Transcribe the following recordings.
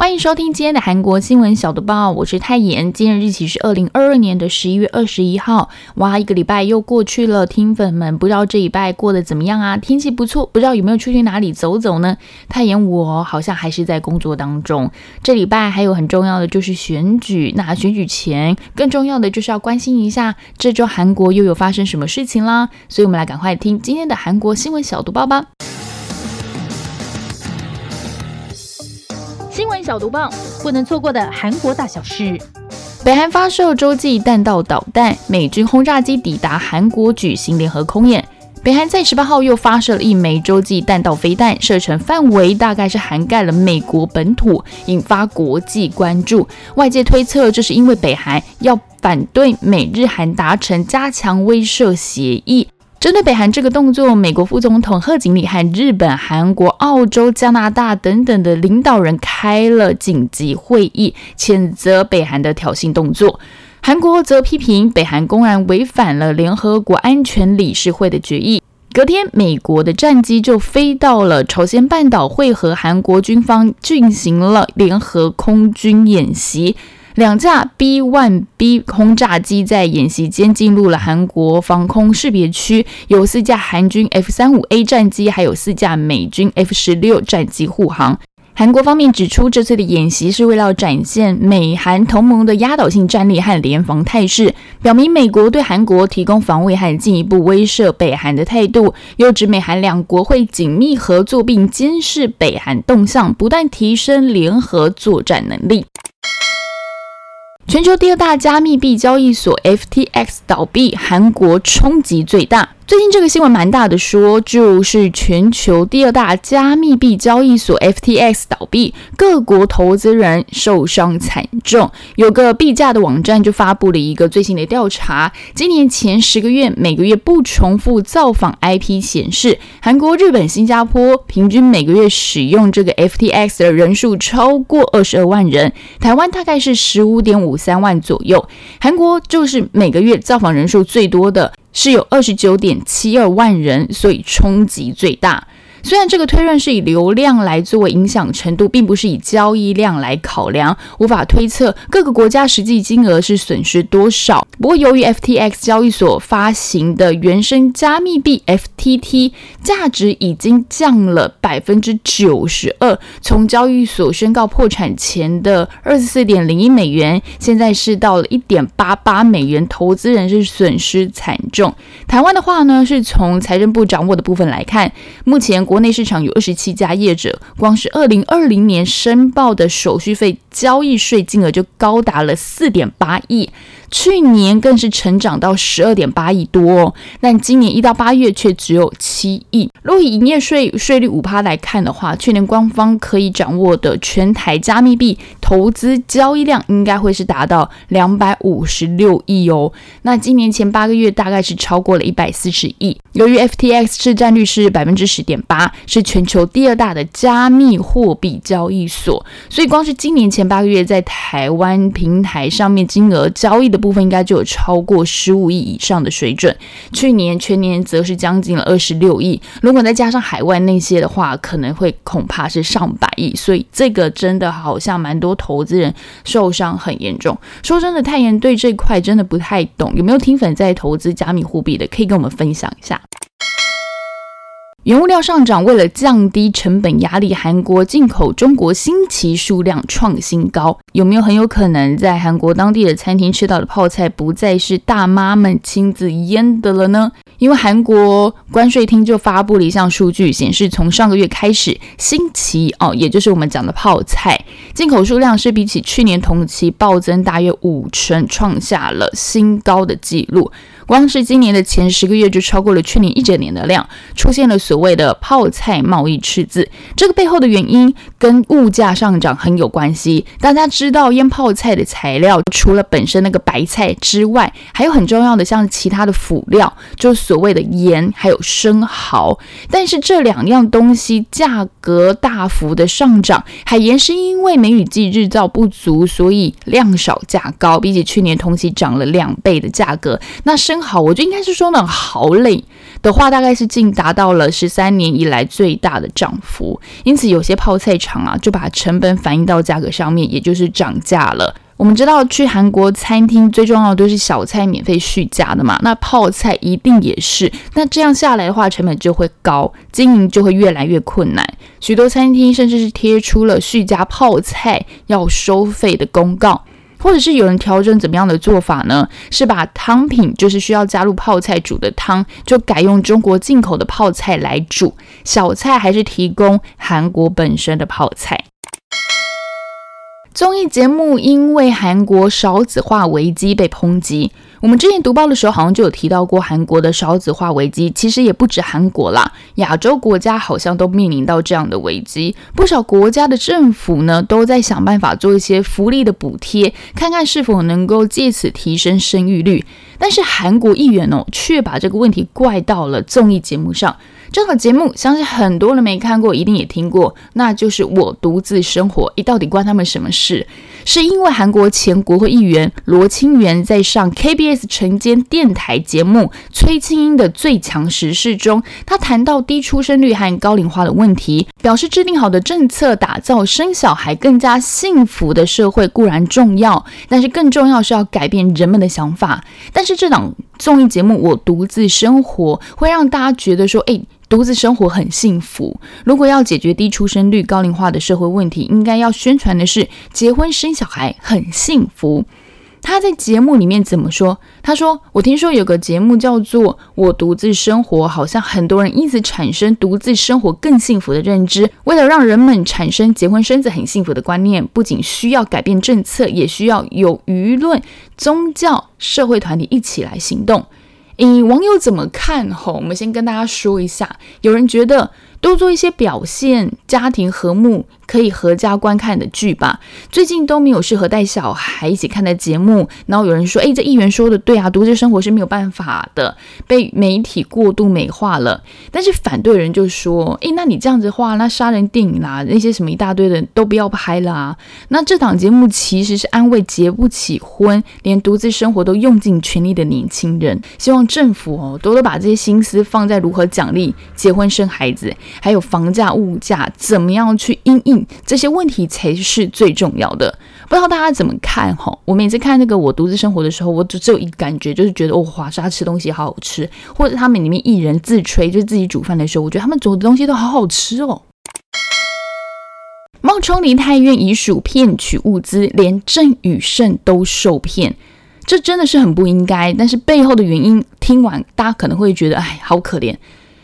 欢迎收听今天的韩国新闻小读报，我是泰妍。今日日期是二零二二年的十一月二十一号。哇，一个礼拜又过去了，听粉们不知道这礼拜过得怎么样啊？天气不错，不知道有没有出去哪里走走呢？泰妍，我好像还是在工作当中。这礼拜还有很重要的就是选举，那选举前更重要的就是要关心一下这周韩国又有发生什么事情啦。所以，我们来赶快听今天的韩国新闻小读报吧。小毒棒，不能错过的韩国大小事。北韩发射洲际弹道导弹，美军轰炸机抵达韩国举行联合空演。北韩在十八号又发射了一枚洲际弹道飞弹，射程范围大概是涵盖了美国本土，引发国际关注。外界推测，这是因为北韩要反对美日韩达成加强威慑协议。针对北韩这个动作，美国副总统贺锦丽和日本、韩国、澳洲、加拿大等等的领导人开了紧急会议，谴责北韩的挑衅动作。韩国则批评北韩公然违反了联合国安全理事会的决议。隔天，美国的战机就飞到了朝鲜半岛，会和韩国军方进行了联合空军演习。两架 B-1B 轰炸机在演习间进入了韩国防空识别区，有四架韩军 F-35A 战机，还有四架美军 F-16 战机护航。韩国方面指出，这次的演习是为了展现美韩同盟的压倒性战力和联防态势，表明美国对韩国提供防卫和进一步威慑北韩的态度。又指美韩两国会紧密合作，并监视北韩动向，不断提升联合作战能力。全球第二大加密币交易所 FTX 倒闭，韩国冲击最大。最近这个新闻蛮大的，说就是全球第二大加密币交易所 FTX 倒闭，各国投资人受伤惨重。有个币价的网站就发布了一个最新的调查，今年前十个月每个月不重复造访 IP 显示，韩国、日本、新加坡平均每个月使用这个 FTX 的人数超过二十二万人，台湾大概是十五点五三万左右。韩国就是每个月造访人数最多的。是有二十九点七二万人，所以冲击最大。虽然这个推论是以流量来作为影响程度，并不是以交易量来考量，无法推测各个国家实际金额是损失多少。不过，由于 FTX 交易所发行的原生加密币 FTT 价值已经降了百分之九十二，从交易所宣告破产前的二十四点零一美元，现在是到了一点八八美元，投资人是损失惨重。台湾的话呢，是从财政部掌握的部分来看，目前。国内市场有二十七家业者，光是二零二零年申报的手续费交易税金额就高达了四点八亿。去年更是成长到十二点八亿多哦，但今年一到八月却只有七亿。若以营业税税率五趴来看的话，去年官方可以掌握的全台加密币投资交易量应该会是达到两百五十六亿哦。那今年前八个月大概是超过了一百四十亿。由于 FTX 市占率是百分之十点八，是全球第二大的加密货币交易所，所以光是今年前八个月在台湾平台上面金额交易的。部分应该就有超过十五亿以上的水准，去年全年则是将近了二十六亿。如果再加上海外那些的话，可能会恐怕是上百亿。所以这个真的好像蛮多投资人受伤很严重。说真的，太妍对这块真的不太懂，有没有听粉在投资加密货币的，可以跟我们分享一下。原物料上涨，为了降低成本压力，韩国进口中国新奇数量创新高。有没有很有可能在韩国当地的餐厅吃到的泡菜不再是大妈们亲自腌的了呢？因为韩国关税厅就发布了一项数据，显示从上个月开始，新奇哦，也就是我们讲的泡菜进口数量是比起去年同期暴增大约五成，创下了新高的纪录。光是今年的前十个月就超过了去年一整年的量，出现了所谓的泡菜贸易赤字。这个背后的原因跟物价上涨很有关系。大家知道腌泡菜的材料除了本身那个白菜之外，还有很重要的像其他的辅料，就所谓的盐还有生蚝。但是这两样东西价格大幅的上涨，海盐是因为梅雨季日照不足，所以量少价高，比起去年同期涨了两倍的价格。那生好，我觉得应该是说呢，蚝类的话，大概是近达到了十三年以来最大的涨幅。因此，有些泡菜厂啊，就把成本反映到价格上面，也就是涨价了。我们知道去韩国餐厅最重要的都是小菜免费续加的嘛，那泡菜一定也是。那这样下来的话，成本就会高，经营就会越来越困难。许多餐厅甚至是贴出了续加泡菜要收费的公告，或者是有人调整怎么样的做法呢？是把汤品，就是需要加入泡菜煮的汤，就改用中国进口的泡菜来煮，小菜还是提供韩国本身的泡菜。综艺节目因为韩国少子化危机被抨击。我们之前读报的时候，好像就有提到过韩国的少子化危机。其实也不止韩国啦，亚洲国家好像都面临到这样的危机。不少国家的政府呢，都在想办法做一些福利的补贴，看看是否能够借此提升生育率。但是韩国议员哦，却把这个问题怪到了综艺节目上。这档节目相信很多人没看过，一定也听过，那就是《我独自生活》。诶，到底关他们什么事？是因为韩国前国会议员罗清源在上 KBS 晨间电台节目《崔清英的最强时事》中，他谈到低出生率和高龄化的问题，表示制定好的政策打造生小孩更加幸福的社会固然重要，但是更重要是要改变人们的想法。但是这档综艺节目《我独自生活》会让大家觉得说，诶。独自生活很幸福。如果要解决低出生率、高龄化的社会问题，应该要宣传的是结婚生小孩很幸福。他在节目里面怎么说？他说：“我听说有个节目叫做《我独自生活》，好像很多人因此产生独自生活更幸福的认知。为了让人们产生结婚生子很幸福的观念，不仅需要改变政策，也需要有舆论、宗教、社会团体一起来行动。”以网友怎么看？吼，我们先跟大家说一下，有人觉得。多做一些表现家庭和睦、可以合家观看的剧吧。最近都没有适合带小孩一起看的节目。然后有人说：“诶，这议员说的对啊，独自生活是没有办法的，被媒体过度美化了。”但是反对人就说：“诶，那你这样子的话，那杀人电影啦，那些什么一大堆的都不要拍啦。”那这档节目其实是安慰结不起婚、连独自生活都用尽全力的年轻人。希望政府哦，多多把这些心思放在如何奖励结婚生孩子。还有房价、物价怎么样去应应这些问题才是最重要的。不知道大家怎么看哈？我每次看那个我独自生活的时候，我只只有一感觉，就是觉得哦，华沙吃东西好好吃，或者他们里面艺人自吹，就自己煮饭的时候，我觉得他们煮的东西都好好吃哦。冒充林泰院遗属骗取物资，连郑宇盛都受骗，这真的是很不应该。但是背后的原因，听完大家可能会觉得，哎，好可怜。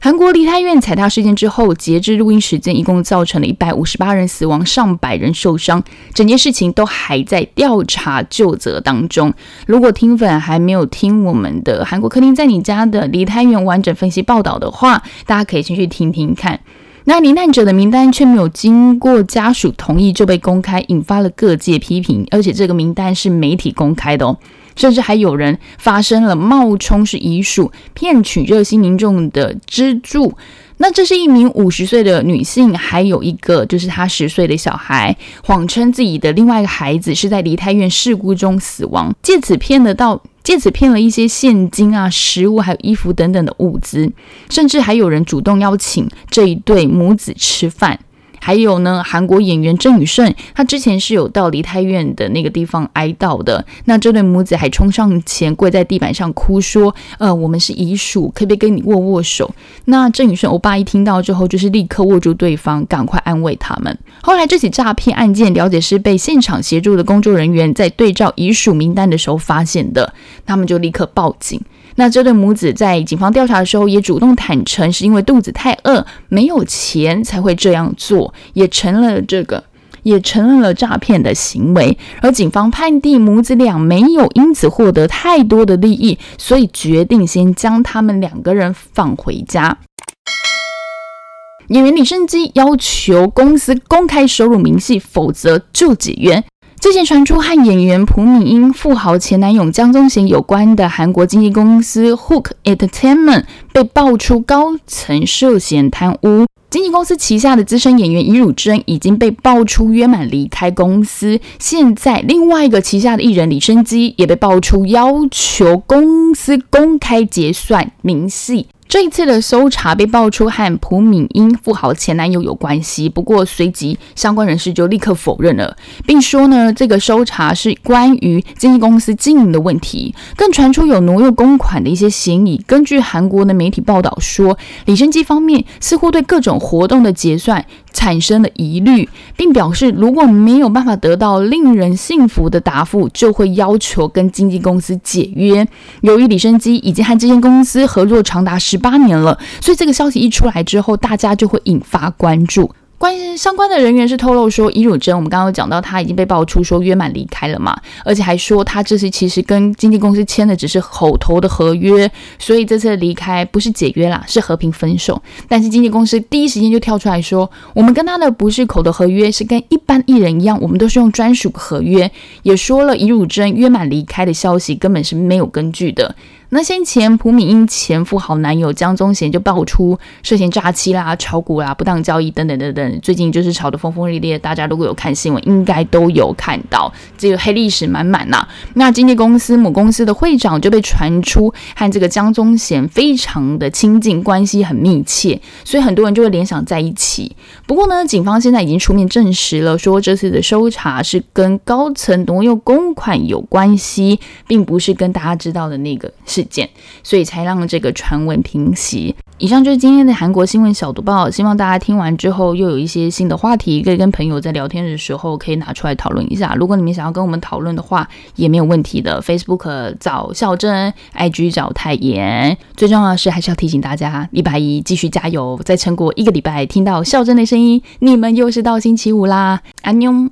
韩国梨泰院踩踏事件之后，截至录音时间，一共造成了一百五十八人死亡，上百人受伤。整件事情都还在调查就责当中。如果听粉还没有听我们的韩国客厅在你家的梨泰院完整分析报道的话，大家可以先去听听看。那罹难者的名单却没有经过家属同意就被公开，引发了各界批评。而且这个名单是媒体公开的哦。甚至还有人发生了冒充是遗属，骗取热心民众的资助。那这是一名五十岁的女性，还有一个就是她十岁的小孩，谎称自己的另外一个孩子是在梨泰院事故中死亡，借此骗得到，借此骗了一些现金啊、食物还有衣服等等的物资，甚至还有人主动邀请这一对母子吃饭。还有呢，韩国演员郑宇盛，他之前是有到梨泰院的那个地方哀悼的。那这对母子还冲上前跪在地板上哭说：“呃，我们是遗属，可不可以跟你握握手？”那郑宇盛欧巴一听到之后，就是立刻握住对方，赶快安慰他们。后来这起诈骗案件，了解是被现场协助的工作人员在对照遗属名单的时候发现的，他们就立刻报警。那这对母子在警方调查的时候，也主动坦诚是因为肚子太饿，没有钱才会这样做，也承认了这个，也承认了诈骗的行为。而警方判定母子俩没有因此获得太多的利益，所以决定先将他们两个人放回家。演员李胜基要求公司公开收入明细，否则就解约。之前传出和演员朴敏英、富豪前男友江宗贤有关的韩国经纪公司 Hook Entertainment 被爆出高层涉嫌贪污。经纪公司旗下的资深演员尹汝贞已经被爆出约满离开公司。现在，另外一个旗下的艺人李生基也被爆出要求公司公开结算明细。这一次的搜查被爆出和朴敏英富豪前男友有关系，不过随即相关人士就立刻否认了，并说呢，这个搜查是关于经纪公司经营的问题，更传出有挪用公款的一些嫌疑。根据韩国的媒体报道说，李生基方面似乎对各种活动的结算。产生了疑虑，并表示如果没有办法得到令人信服的答复，就会要求跟经纪公司解约。由于李生基已经和这间公司合作长达十八年了，所以这个消息一出来之后，大家就会引发关注。关于相关的人员是透露说，尹汝贞，我们刚刚讲到，他已经被爆出说约满离开了嘛，而且还说他这次其实跟经纪公司签的只是口头的合约，所以这次离开不是解约啦，是和平分手。但是经纪公司第一时间就跳出来说，我们跟他的不是口头合约，是跟一般艺人一样，我们都是用专属合约，也说了尹汝贞约满离开的消息根本是没有根据的。那先前朴敏英前富豪男友江宗贤就爆出涉嫌诈欺啦、炒股啦、不当交易等等等等，最近就是炒得风风烈烈。大家如果有看新闻，应该都有看到，这个黑历史满满呐。那经纪公司母公司的会长就被传出和这个江宗贤非常的亲近，关系很密切，所以很多人就会联想在一起。不过呢，警方现在已经出面证实了，说这次的搜查是跟高层挪用公款有关系，并不是跟大家知道的那个。事件，所以才让这个传闻平息。以上就是今天的韩国新闻小读报，希望大家听完之后又有一些新的话题，可以跟朋友在聊天的时候可以拿出来讨论一下。如果你们想要跟我们讨论的话，也没有问题的。Facebook 找孝真，IG 找泰妍。最重要的是，还是要提醒大家，礼拜一继续加油，再撑过一个礼拜，听到孝真的声音，你们又是到星期五啦，安妞。